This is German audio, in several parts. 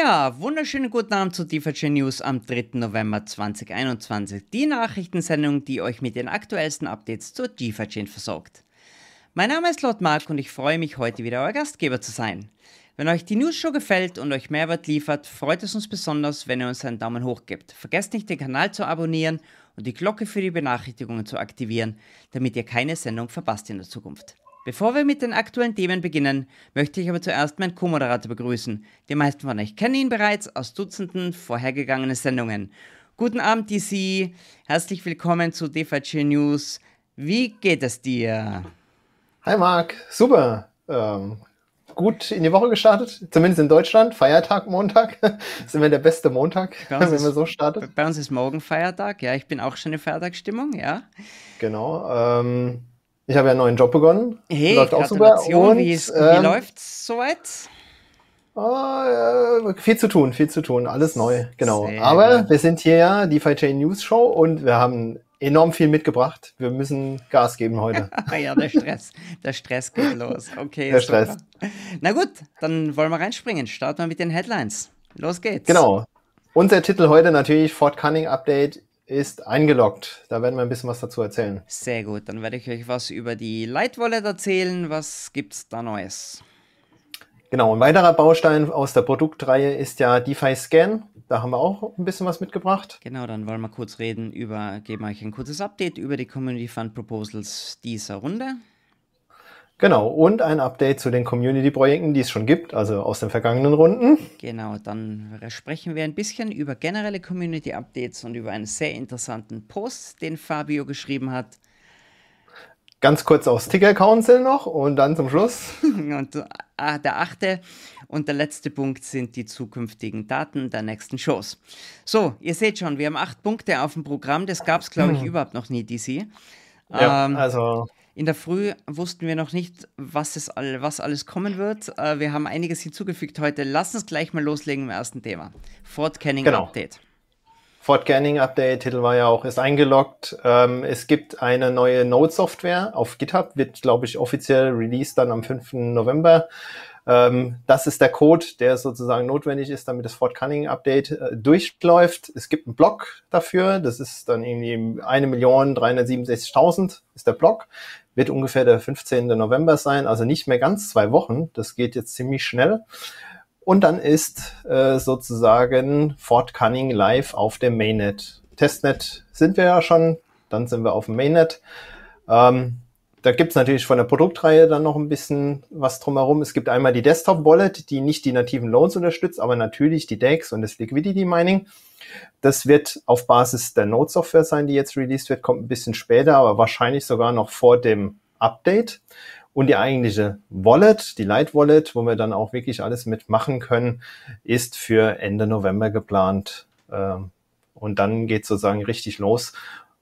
Ja, wunderschönen guten Abend zu DeFi News am 3. November 2021. Die Nachrichtensendung, die euch mit den aktuellsten Updates zur DeFi versorgt. Mein Name ist Lord Mark und ich freue mich, heute wieder euer Gastgeber zu sein. Wenn euch die News Show gefällt und euch Mehrwert liefert, freut es uns besonders, wenn ihr uns einen Daumen hoch gebt. Vergesst nicht, den Kanal zu abonnieren und die Glocke für die Benachrichtigungen zu aktivieren, damit ihr keine Sendung verpasst in der Zukunft. Bevor wir mit den aktuellen Themen beginnen, möchte ich aber zuerst meinen Co-Moderator begrüßen. Die meisten von euch kennen ihn bereits aus Dutzenden vorhergegangenen Sendungen. Guten Abend, DC. Herzlich willkommen zu DVG News. Wie geht es dir? Hi, Marc. Super. Ähm, gut in die Woche gestartet, zumindest in Deutschland. Feiertag Montag. sind wir der beste Montag, wenn man so startet. Bei uns ist morgen Feiertag. Ja, ich bin auch schon in Feiertagsstimmung, ja. Genau. Ähm, ich habe ja einen neuen Job begonnen. Hey, läuft auch super. Und, wie, ist, wie ähm, läuft's soweit? Oh, äh, viel zu tun, viel zu tun, alles neu, genau. Sehr Aber wir sind hier ja die Chain News Show und wir haben enorm viel mitgebracht. Wir müssen Gas geben heute. ja, der Stress, der Stress geht los. Okay, der super. Stress. Na gut, dann wollen wir reinspringen. Starten wir mit den Headlines. Los geht's. Genau. Unser Titel heute natürlich Fort Cunning Update ist eingeloggt. Da werden wir ein bisschen was dazu erzählen. Sehr gut, dann werde ich euch was über die Light Wallet erzählen. Was gibt's da Neues? Genau, ein weiterer Baustein aus der Produktreihe ist ja DeFi Scan. Da haben wir auch ein bisschen was mitgebracht. Genau, dann wollen wir kurz reden über, geben euch ein kurzes Update über die Community Fund Proposals dieser Runde. Genau, und ein Update zu den Community-Projekten, die es schon gibt, also aus den vergangenen Runden. Genau, dann sprechen wir ein bisschen über generelle Community-Updates und über einen sehr interessanten Post, den Fabio geschrieben hat. Ganz kurz aufs Ticker Council noch und dann zum Schluss. und äh, der achte und der letzte Punkt sind die zukünftigen Daten der nächsten Shows. So, ihr seht schon, wir haben acht Punkte auf dem Programm. Das gab es, glaube ich, hm. überhaupt noch nie, DC. Ja, ähm, also in der Früh wussten wir noch nicht, was, es all, was alles kommen wird. Äh, wir haben einiges hinzugefügt heute. Lass uns gleich mal loslegen im ersten Thema. Fort Canning genau. Update. Fort Canning Update, Titel war ja auch, ist eingeloggt. Ähm, es gibt eine neue Node-Software auf GitHub, wird, glaube ich, offiziell released dann am 5. November. Ähm, das ist der Code, der sozusagen notwendig ist, damit das Fort Cunning Update äh, durchläuft. Es gibt einen Block dafür. Das ist dann irgendwie 1.367.000 ist der Block. Wird ungefähr der 15. November sein, also nicht mehr ganz zwei Wochen. Das geht jetzt ziemlich schnell. Und dann ist äh, sozusagen Fort Cunning live auf dem Mainnet. Testnet sind wir ja schon, dann sind wir auf dem Mainnet. Ähm, da gibt's natürlich von der Produktreihe dann noch ein bisschen was drumherum. Es gibt einmal die Desktop-Wallet, die nicht die nativen Loans unterstützt, aber natürlich die DEX und das Liquidity Mining. Das wird auf Basis der Node-Software sein, die jetzt released wird, kommt ein bisschen später, aber wahrscheinlich sogar noch vor dem Update. Und die eigentliche Wallet, die Light Wallet, wo wir dann auch wirklich alles mitmachen können, ist für Ende November geplant. Ähm, und dann geht sozusagen richtig los.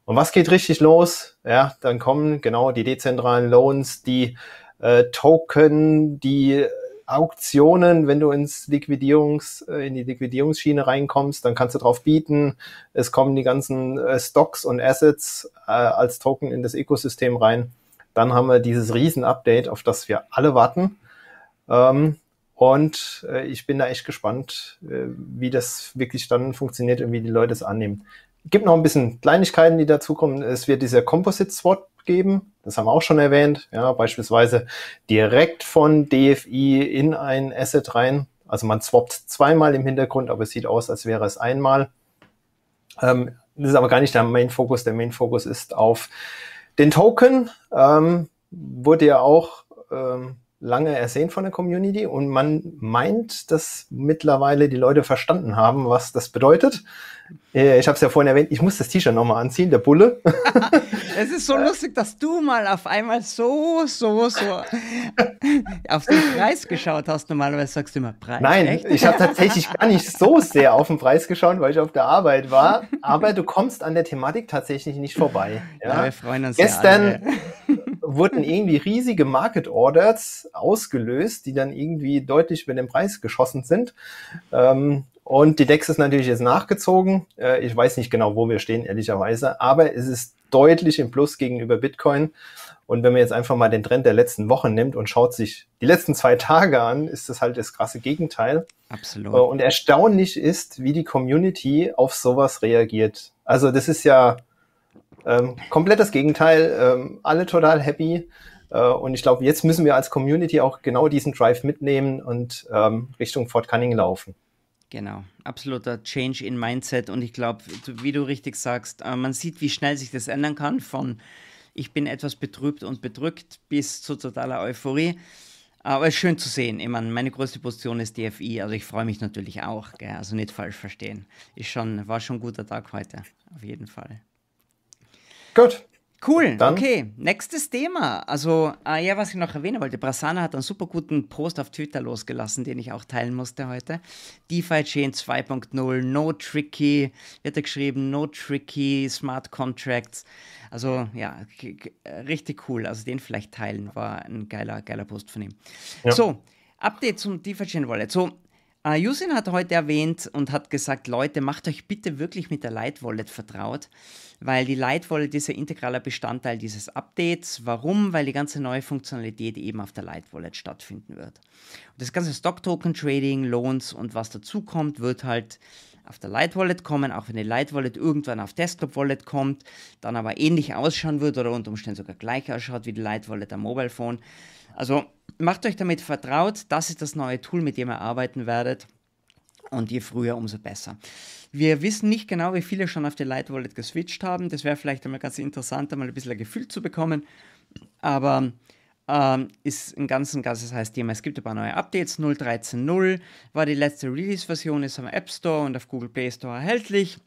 Und was geht richtig los? Ja, dann kommen genau die dezentralen Loans, die äh, Token, die Auktionen, wenn du ins Liquidierungs, äh, in die Liquidierungsschiene reinkommst, dann kannst du drauf bieten. Es kommen die ganzen äh, Stocks und Assets äh, als Token in das Ökosystem rein. Dann haben wir dieses Riesen-Update, auf das wir alle warten. Ähm, und äh, ich bin da echt gespannt, äh, wie das wirklich dann funktioniert und wie die Leute es annehmen gibt noch ein bisschen Kleinigkeiten, die dazukommen. Es wird dieser Composite Swap geben. Das haben wir auch schon erwähnt. Ja, beispielsweise direkt von DFI in ein Asset rein. Also man swappt zweimal im Hintergrund, aber es sieht aus, als wäre es einmal. Ähm, das ist aber gar nicht der Main Focus. Der Main Focus ist auf den Token. Ähm, wurde ja auch ähm, lange ersehen von der Community und man meint, dass mittlerweile die Leute verstanden haben, was das bedeutet. Äh, ich habe es ja vorhin erwähnt, ich muss das T-Shirt nochmal anziehen, der Bulle. es ist so lustig, dass du mal auf einmal so, so, so auf den Preis geschaut hast. Normalerweise sagst du immer Preis. Nein, echt? ich habe tatsächlich gar nicht so sehr auf den Preis geschaut, weil ich auf der Arbeit war. Aber du kommst an der Thematik tatsächlich nicht vorbei. Ja, ja wir freuen uns. Gestern wurden irgendwie riesige Market Orders ausgelöst, die dann irgendwie deutlich über den Preis geschossen sind. Ähm, Und die DEX ist natürlich jetzt nachgezogen. Äh, ich weiß nicht genau, wo wir stehen, ehrlicherweise, aber es ist deutlich im Plus gegenüber Bitcoin. Und wenn man jetzt einfach mal den Trend der letzten Wochen nimmt und schaut sich die letzten zwei Tage an, ist das halt das krasse Gegenteil. Absolut. Äh, und erstaunlich ist, wie die Community auf sowas reagiert. Also das ist ja ähm, komplett das Gegenteil. Ähm, alle total happy. Äh, und ich glaube, jetzt müssen wir als Community auch genau diesen Drive mitnehmen und ähm, Richtung Fort Cunning laufen. Genau, absoluter Change in Mindset und ich glaube, wie du richtig sagst, äh, man sieht, wie schnell sich das ändern kann von ich bin etwas betrübt und bedrückt bis zu totaler Euphorie. Aber es ist schön zu sehen. Ich meine, meine größte Position ist DFI, also ich freue mich natürlich auch, gell? also nicht falsch verstehen. Ist schon, war schon ein guter Tag heute, auf jeden Fall. Gut, Cool, Dann? okay. Nächstes Thema. Also, äh, ja, was ich noch erwähnen wollte, Brasana hat einen super guten Post auf Twitter losgelassen, den ich auch teilen musste heute. DeFi Chain 2.0, no tricky, wird er geschrieben, no tricky Smart Contracts. Also, ja, richtig cool. Also, den vielleicht teilen, war ein geiler, geiler Post von ihm. Ja. So, Update zum DeFi Chain Wallet. So, Uh, Yusin hat heute erwähnt und hat gesagt, Leute, macht euch bitte wirklich mit der Light Wallet vertraut weil die Light Wallet ist ein integraler Bestandteil dieses Updates. Warum? Weil die ganze neue Funktionalität eben auf der Light Wallet stattfinden wird. Und das ganze Stock Token Trading, Loans und was dazu kommt, wird halt auf der Light Wallet kommen, auch wenn die Light Wallet irgendwann auf Desktop Wallet kommt, dann aber ähnlich ausschauen wird oder unter Umständen sogar gleich ausschaut wie die Light Wallet am Mobile Phone. Also macht euch damit vertraut, das ist das neue Tool, mit dem ihr arbeiten werdet. Und je früher, umso besser. Wir wissen nicht genau, wie viele schon auf die Light Wallet geswitcht haben. Das wäre vielleicht einmal ganz interessant, einmal ein bisschen ein Gefühl zu bekommen. Aber ähm, ist ein ganz, ganzes heißes Thema. Es gibt ein paar neue Updates. 0.13.0 war die letzte Release-Version, ist am App Store und auf Google Play Store erhältlich.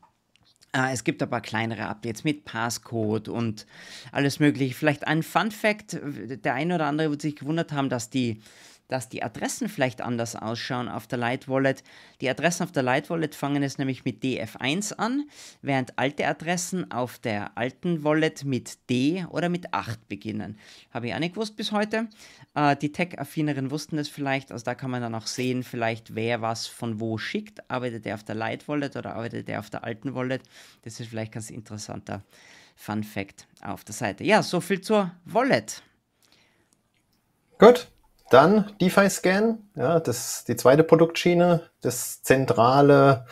Äh, es gibt paar kleinere Updates mit Passcode und alles Mögliche. Vielleicht ein Fun Fact: Der eine oder andere wird sich gewundert haben, dass die dass die Adressen vielleicht anders ausschauen auf der Light Wallet. Die Adressen auf der Light Wallet fangen es nämlich mit DF1 an, während alte Adressen auf der alten Wallet mit D oder mit 8 beginnen. Habe ich auch nicht gewusst bis heute. Äh, die Tech-Affineren wussten es vielleicht, also da kann man dann auch sehen, vielleicht wer was von wo schickt. Arbeitet der auf der Light Wallet oder arbeitet der auf der alten Wallet? Das ist vielleicht ganz interessanter Fun Fact auf der Seite. Ja, so viel zur Wallet. Gut, dann DeFi-Scan, ja, das ist die zweite Produktschiene, das zentrale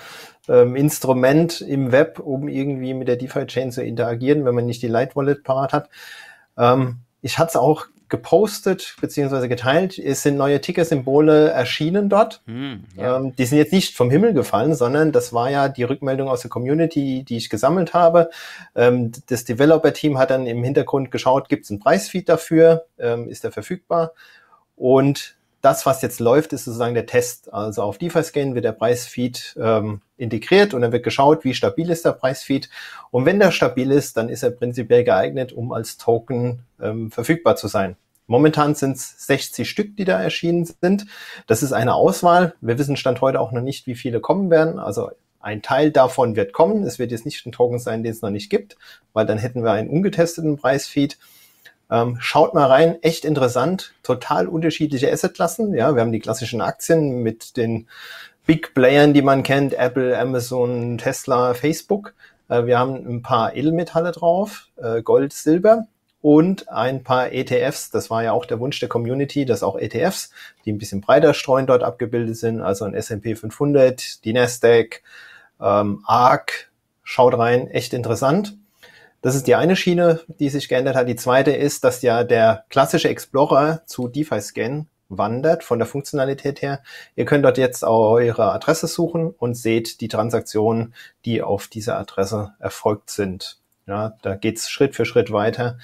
ähm, Instrument im Web, um irgendwie mit der DeFi-Chain zu interagieren, wenn man nicht die Light Wallet parat hat. Ähm, ich hatte es auch gepostet beziehungsweise geteilt. Es sind neue Ticker-Symbole erschienen dort. Hm, ja. ähm, die sind jetzt nicht vom Himmel gefallen, sondern das war ja die Rückmeldung aus der Community, die ich gesammelt habe. Ähm, das Developer-Team hat dann im Hintergrund geschaut, gibt es einen Preisfeed dafür, ähm, ist der verfügbar? Und das, was jetzt läuft, ist sozusagen der Test. Also auf DeFi-Scan wird der Preisfeed ähm, integriert und dann wird geschaut, wie stabil ist der Preisfeed. Und wenn der stabil ist, dann ist er prinzipiell geeignet, um als Token ähm, verfügbar zu sein. Momentan sind es 60 Stück, die da erschienen sind. Das ist eine Auswahl. Wir wissen Stand heute auch noch nicht, wie viele kommen werden. Also ein Teil davon wird kommen. Es wird jetzt nicht ein Token sein, den es noch nicht gibt, weil dann hätten wir einen ungetesteten Preisfeed. Ähm, schaut mal rein, echt interessant, total unterschiedliche Assetklassen. Ja, wir haben die klassischen Aktien mit den Big Playern, die man kennt, Apple, Amazon, Tesla, Facebook. Äh, wir haben ein paar Edelmetalle drauf, äh, Gold, Silber und ein paar ETFs. Das war ja auch der Wunsch der Community, dass auch ETFs, die ein bisschen breiter streuen, dort abgebildet sind. Also ein S&P 500, die Nasdaq, ähm, ARK. Schaut rein, echt interessant. Das ist die eine Schiene, die sich geändert hat. Die zweite ist, dass ja der klassische Explorer zu DeFi-Scan wandert von der Funktionalität her. Ihr könnt dort jetzt eure Adresse suchen und seht die Transaktionen, die auf dieser Adresse erfolgt sind. Ja, da geht's Schritt für Schritt weiter,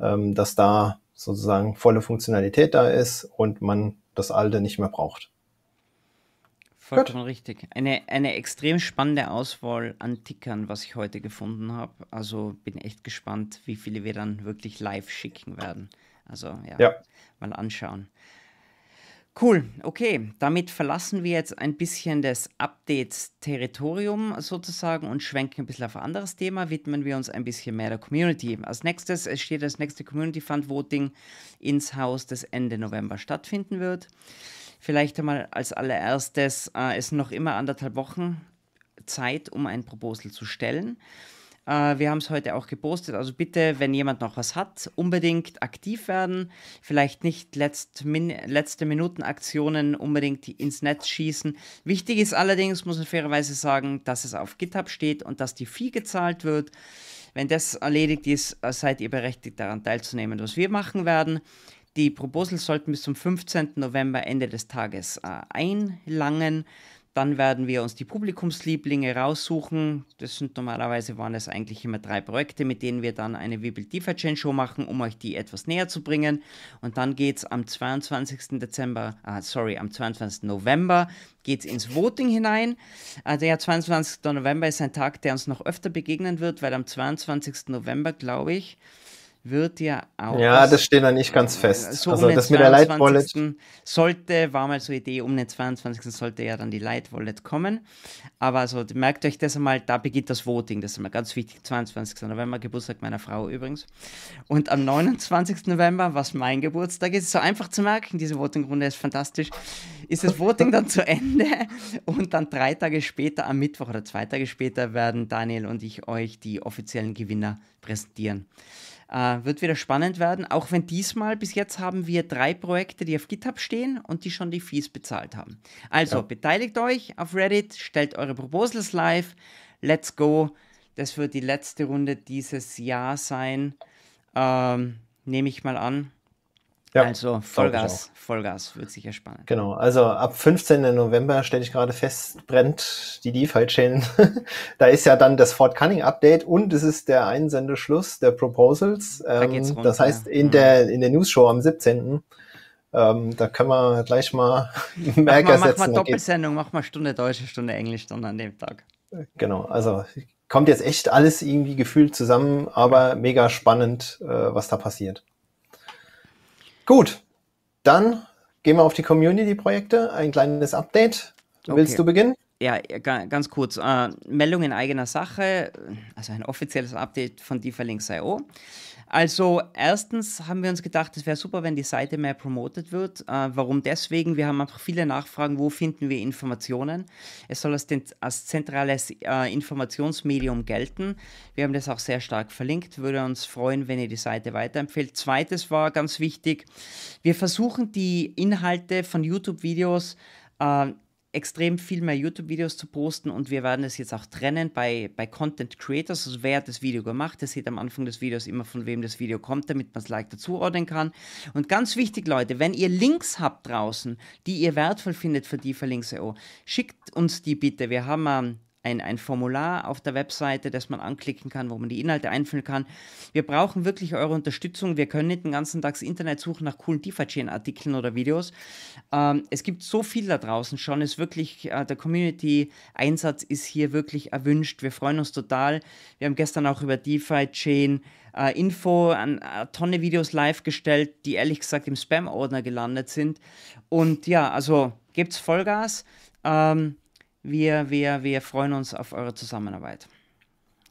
ähm, dass da sozusagen volle Funktionalität da ist und man das alte nicht mehr braucht. Vollkommen richtig. Eine, eine extrem spannende Auswahl an Tickern, was ich heute gefunden habe. Also bin echt gespannt, wie viele wir dann wirklich live schicken werden. Also ja, ja. mal anschauen. Cool, okay. Damit verlassen wir jetzt ein bisschen das Updates-Territorium sozusagen und schwenken ein bisschen auf ein anderes Thema. Widmen wir uns ein bisschen mehr der Community. Als nächstes es steht das nächste Community Fund Voting ins Haus, das Ende November stattfinden wird. Vielleicht einmal als allererstes, äh, es noch immer anderthalb Wochen Zeit, um ein Proposal zu stellen. Äh, wir haben es heute auch gepostet. Also bitte, wenn jemand noch was hat, unbedingt aktiv werden. Vielleicht nicht letzt min letzte Minuten Aktionen unbedingt ins Netz schießen. Wichtig ist allerdings, muss man fairerweise sagen, dass es auf GitHub steht und dass die Fee gezahlt wird. Wenn das erledigt ist, äh, seid ihr berechtigt daran teilzunehmen. Was wir machen werden, die Proposals sollten bis zum 15. November Ende des Tages äh, einlangen. Dann werden wir uns die Publikumslieblinge raussuchen. Das sind normalerweise waren es eigentlich immer drei Projekte, mit denen wir dann eine Build DeFi Show machen, um euch die etwas näher zu bringen. Und dann geht es am 22. Dezember, ah, sorry, am 22. November geht ins Voting hinein. Äh, der 22. November ist ein Tag, der uns noch öfter begegnen wird, weil am 22. November, glaube ich, wird ja auch. Ja, das steht noch nicht ganz fest. So also um das mit der Light Wallet. Sollte, war mal so Idee, um den 22. sollte ja dann die Light Wallet kommen. Aber also merkt euch das einmal, da beginnt das Voting. Das ist immer ganz wichtig. 22. November, Geburtstag meiner Frau übrigens. Und am 29. November, was mein Geburtstag ist, so einfach zu merken, diese Voting-Runde ist fantastisch, ist das Voting dann zu Ende. Und dann drei Tage später, am Mittwoch oder zwei Tage später, werden Daniel und ich euch die offiziellen Gewinner präsentieren. Äh, wird wieder spannend werden, auch wenn diesmal bis jetzt haben wir drei Projekte, die auf GitHub stehen und die schon die Fees bezahlt haben. Also ja. beteiligt euch auf Reddit, stellt eure Proposals live. Let's go. Das wird die letzte Runde dieses Jahr sein. Ähm, Nehme ich mal an. Ja, also Vollgas, Vollgas wird sicher spannend. Genau, also ab 15. November stelle ich gerade fest, brennt die DeFi-Chain. da ist ja dann das Fort Cunning Update und es ist der Einsendeschluss der Proposals. Da ähm, runter, das heißt, in, mhm. der, in der News-Show am 17. Ähm, da können wir gleich mal Merker mach mal, setzen. Mach mal Doppelsendung, mach mal Stunde Deutsch, Stunde Englisch dann an dem Tag. Genau, also kommt jetzt echt alles irgendwie gefühlt zusammen, aber mega spannend, äh, was da passiert. Gut, dann gehen wir auf die Community-Projekte. Ein kleines Update. Willst okay. du beginnen? Ja, ganz kurz. Äh, Meldung in eigener Sache, also ein offizielles Update von DeFi-Links.io. Also erstens haben wir uns gedacht, es wäre super, wenn die Seite mehr promotet wird. Äh, warum deswegen? Wir haben einfach viele Nachfragen, wo finden wir Informationen. Es soll als, als zentrales äh, Informationsmedium gelten. Wir haben das auch sehr stark verlinkt. Würde uns freuen, wenn ihr die Seite weiterempfehlt. Zweites war ganz wichtig, wir versuchen die Inhalte von YouTube-Videos äh, extrem viel mehr YouTube-Videos zu posten und wir werden es jetzt auch trennen bei, bei Content Creators. Also wer hat das Video gemacht, der sieht am Anfang des Videos immer, von wem das Video kommt, damit man es leichter zuordnen kann. Und ganz wichtig, Leute, wenn ihr Links habt draußen, die ihr wertvoll findet für die Verlinks.io, schickt uns die bitte. Wir haben ähm, ein, ein Formular auf der Webseite, das man anklicken kann, wo man die Inhalte einfüllen kann. Wir brauchen wirklich eure Unterstützung. Wir können nicht den ganzen Tag das Internet suchen nach coolen DeFi-Chain-Artikeln oder Videos. Ähm, es gibt so viel da draußen schon. Es wirklich, äh, der Community-Einsatz ist hier wirklich erwünscht. Wir freuen uns total. Wir haben gestern auch über DeFi-Chain äh, Info an äh, Tonne Videos live gestellt, die ehrlich gesagt im Spam-Ordner gelandet sind. Und ja, also gebt's Vollgas. Ähm, wir, wir, wir freuen uns auf eure Zusammenarbeit.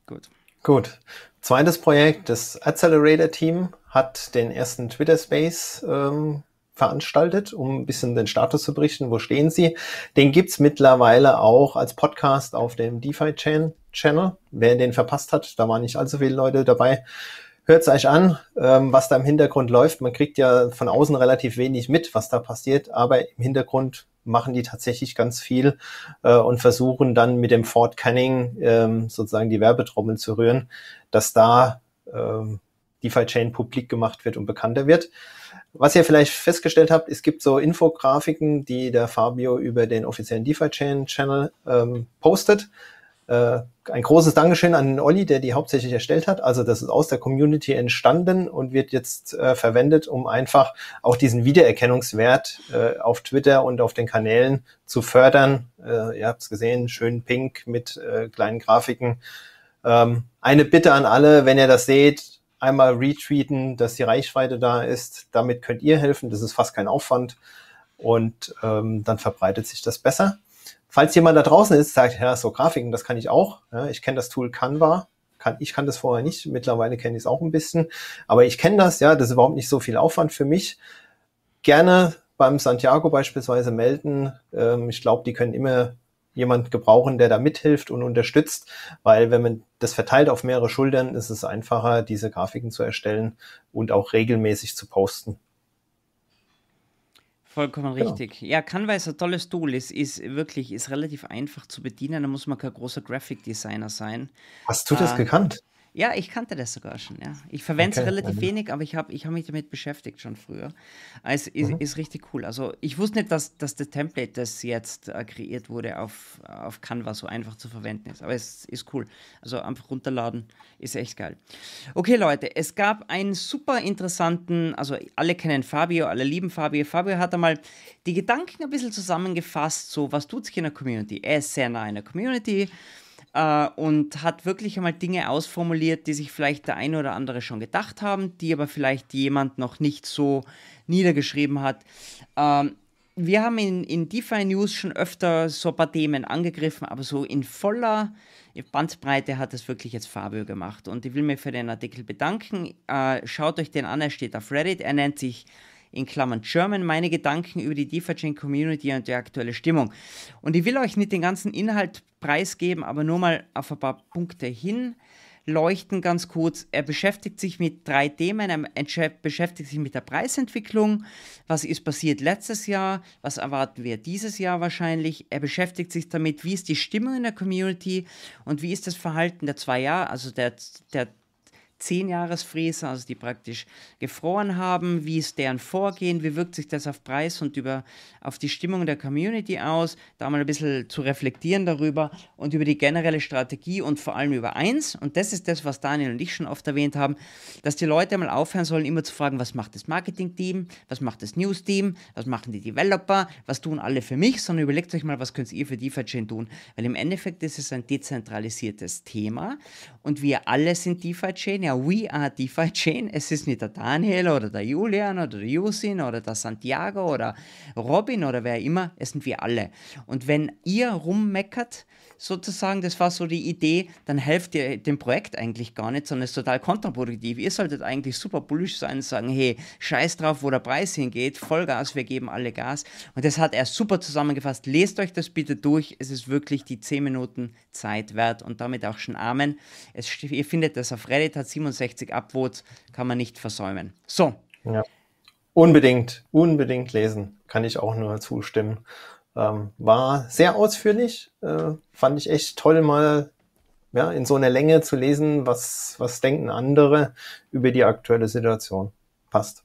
Gut. Gut. Zweites Projekt, das Accelerator Team hat den ersten Twitter Space ähm, veranstaltet, um ein bisschen den Status zu berichten. Wo stehen sie? Den gibt's mittlerweile auch als Podcast auf dem DeFi Channel. Wer den verpasst hat, da waren nicht allzu viele Leute dabei. Hört's euch an, ähm, was da im Hintergrund läuft. Man kriegt ja von außen relativ wenig mit, was da passiert, aber im Hintergrund machen die tatsächlich ganz viel äh, und versuchen dann mit dem Fort Canning ähm, sozusagen die Werbetrommel zu rühren, dass da ähm, DeFi Chain publik gemacht wird und bekannter wird. Was ihr vielleicht festgestellt habt, es gibt so Infografiken, die der Fabio über den offiziellen DeFi Chain Channel ähm, postet. Äh, ein großes Dankeschön an den Olli, der die hauptsächlich erstellt hat. Also das ist aus der Community entstanden und wird jetzt äh, verwendet, um einfach auch diesen Wiedererkennungswert äh, auf Twitter und auf den Kanälen zu fördern. Äh, ihr habt es gesehen, schön pink mit äh, kleinen Grafiken. Ähm, eine Bitte an alle, wenn ihr das seht, einmal retweeten, dass die Reichweite da ist. Damit könnt ihr helfen. Das ist fast kein Aufwand. Und ähm, dann verbreitet sich das besser. Falls jemand da draußen ist, sagt, ja, so Grafiken, das kann ich auch. Ja, ich kenne das Tool Canva. Kann, ich kann das vorher nicht. Mittlerweile kenne ich es auch ein bisschen. Aber ich kenne das, ja, das ist überhaupt nicht so viel Aufwand für mich. Gerne beim Santiago beispielsweise melden. Ähm, ich glaube, die können immer jemand gebrauchen, der da mithilft und unterstützt, weil wenn man das verteilt auf mehrere Schultern, ist es einfacher, diese Grafiken zu erstellen und auch regelmäßig zu posten. Vollkommen genau. richtig. Ja, Canva ist ein tolles Tool. Es ist wirklich, ist relativ einfach zu bedienen. Da muss man kein großer Graphic Designer sein. Hast du das äh, gekannt? Ja, ich kannte das sogar schon, ja. Ich verwende es okay, relativ wenig, aber ich habe ich hab mich damit beschäftigt schon früher. Es ist, mhm. ist, richtig cool. Also ich wusste nicht, dass, dass das Template, das jetzt äh, kreiert wurde, auf, auf Canva so einfach zu verwenden ist. Aber es ist cool. Also einfach runterladen, ist echt geil. Okay, Leute, es gab einen super interessanten, also alle kennen Fabio, alle lieben Fabio. Fabio hat einmal die Gedanken ein bisschen zusammengefasst, so was tut sich in der Community. Er ist sehr nah in der Community äh, und hat wirklich einmal Dinge ausformuliert, die sich vielleicht der eine oder andere schon gedacht haben, die aber vielleicht jemand noch nicht so niedergeschrieben hat. Ähm, wir haben in, in DeFi News schon öfter so ein paar Themen angegriffen, aber so in voller Bandbreite hat es wirklich jetzt Fabio gemacht. Und ich will mir für den Artikel bedanken. Äh, schaut euch den an, er steht auf Reddit. Er nennt sich in Klammern German, meine Gedanken über die DeFi-Chain Community und die aktuelle Stimmung. Und ich will euch nicht den ganzen Inhalt preisgeben, aber nur mal auf ein paar Punkte hinleuchten ganz kurz. Er beschäftigt sich mit drei Themen. Er beschäftigt sich mit der Preisentwicklung. Was ist passiert letztes Jahr? Was erwarten wir dieses Jahr wahrscheinlich? Er beschäftigt sich damit, wie ist die Stimmung in der Community und wie ist das Verhalten der zwei Jahre, also der, der 10-Jahres-Fräse, also die praktisch gefroren haben. Wie ist deren Vorgehen? Wie wirkt sich das auf Preis und über, auf die Stimmung der Community aus? Da mal ein bisschen zu reflektieren darüber und über die generelle Strategie und vor allem über eins. Und das ist das, was Daniel und ich schon oft erwähnt haben, dass die Leute mal aufhören sollen, immer zu fragen, was macht das Marketing-Team? Was macht das News-Team? Was machen die Developer? Was tun alle für mich? Sondern überlegt euch mal, was könnt ihr für DeFi-Chain tun? Weil im Endeffekt ist es ein dezentralisiertes Thema und wir alle sind DeFi-Chain ja, we are DeFi Chain. Es ist nicht der Daniel oder der Julian oder der Yusin oder der Santiago oder Robin oder wer immer, es sind wir alle. Und wenn ihr rummeckert, sozusagen, das war so die Idee, dann helft ihr dem Projekt eigentlich gar nicht, sondern es ist total kontraproduktiv. Ihr solltet eigentlich super bullish sein und sagen, hey, scheiß drauf, wo der Preis hingeht, Vollgas, wir geben alle Gas. Und das hat er super zusammengefasst. Lest euch das bitte durch, es ist wirklich die 10 Minuten Zeit wert und damit auch schon Amen. Es, ihr findet das auf Reddit, hat 67 Upvotes, kann man nicht versäumen. So. Ja. Unbedingt, unbedingt lesen, kann ich auch nur zustimmen. Ähm, war sehr ausführlich, äh, fand ich echt toll, mal ja, in so einer Länge zu lesen, was, was denken andere über die aktuelle Situation. Passt.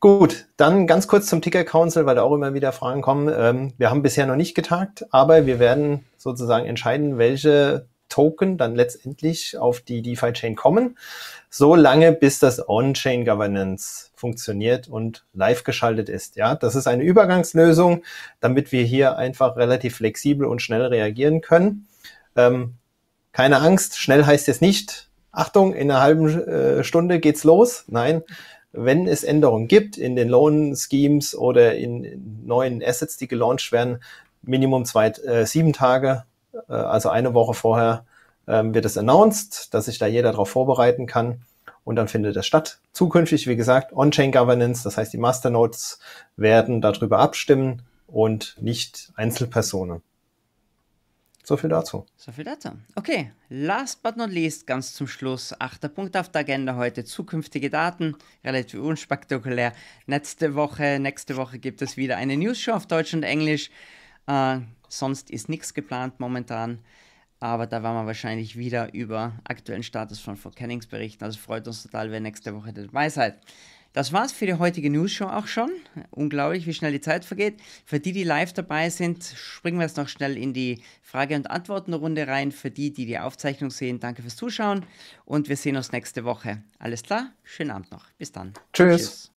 Gut, dann ganz kurz zum Ticker Council, weil da auch immer wieder Fragen kommen. Ähm, wir haben bisher noch nicht getagt, aber wir werden sozusagen entscheiden, welche Token dann letztendlich auf die DeFi-Chain kommen, so lange bis das On-Chain Governance funktioniert und live geschaltet ist. Ja, das ist eine Übergangslösung, damit wir hier einfach relativ flexibel und schnell reagieren können. Ähm, keine Angst, schnell heißt jetzt nicht, Achtung, in einer halben äh, Stunde geht's los. Nein, wenn es Änderungen gibt in den Loan Schemes oder in, in neuen Assets, die gelauncht werden, Minimum zwei, äh, sieben Tage äh, also eine Woche vorher ähm, wird es announced, dass sich da jeder darauf vorbereiten kann und dann findet es statt. Zukünftig, wie gesagt, On-Chain Governance, das heißt, die Masternodes werden darüber abstimmen und nicht Einzelpersonen. So viel dazu. So viel dazu. Okay, last but not least, ganz zum Schluss, achter Punkt auf der Agenda heute, zukünftige Daten, relativ unspektakulär. Nächste Woche, nächste Woche gibt es wieder eine News-Show auf Deutsch und Englisch. Äh, sonst ist nichts geplant momentan. Aber da werden wir wahrscheinlich wieder über aktuellen Status von Fort Cannings berichten. Also freut uns total, wenn nächste Woche dabei seid. Das war's für die heutige News-Show auch schon. Unglaublich, wie schnell die Zeit vergeht. Für die, die live dabei sind, springen wir jetzt noch schnell in die Frage- und Antworten-Runde rein. Für die, die die Aufzeichnung sehen, danke fürs Zuschauen und wir sehen uns nächste Woche. Alles klar? Schönen Abend noch. Bis dann. Tschüss. Tschüss.